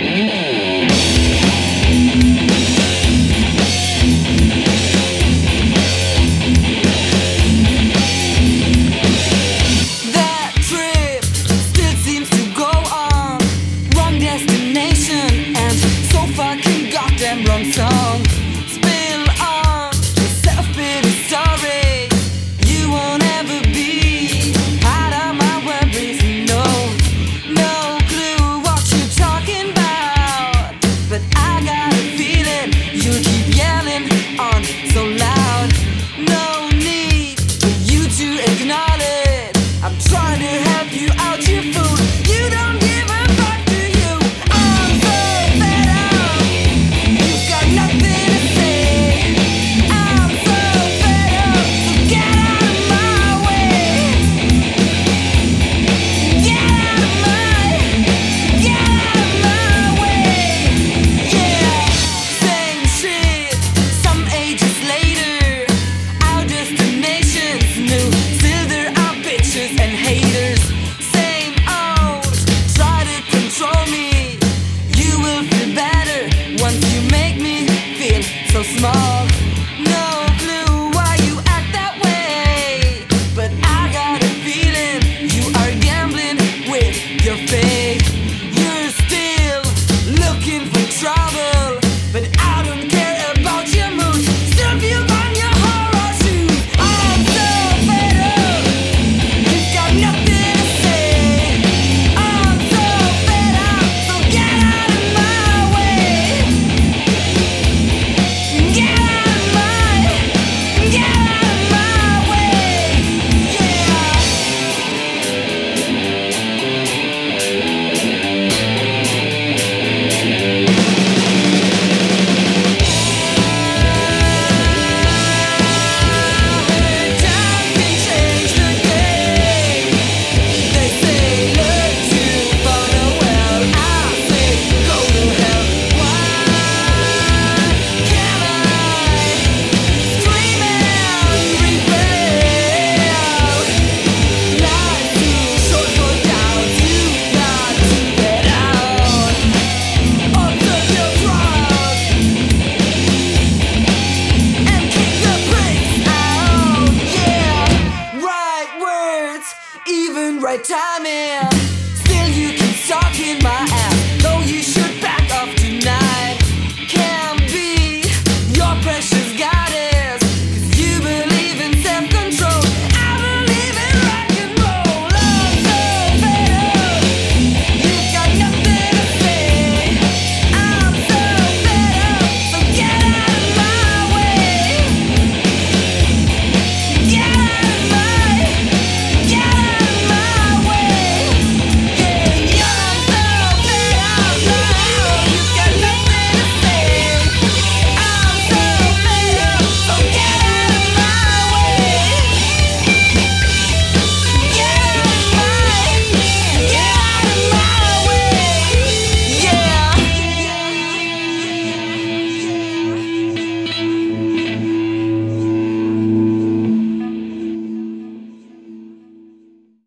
You. small given right timing. Still, you keep talking my ass, though you should.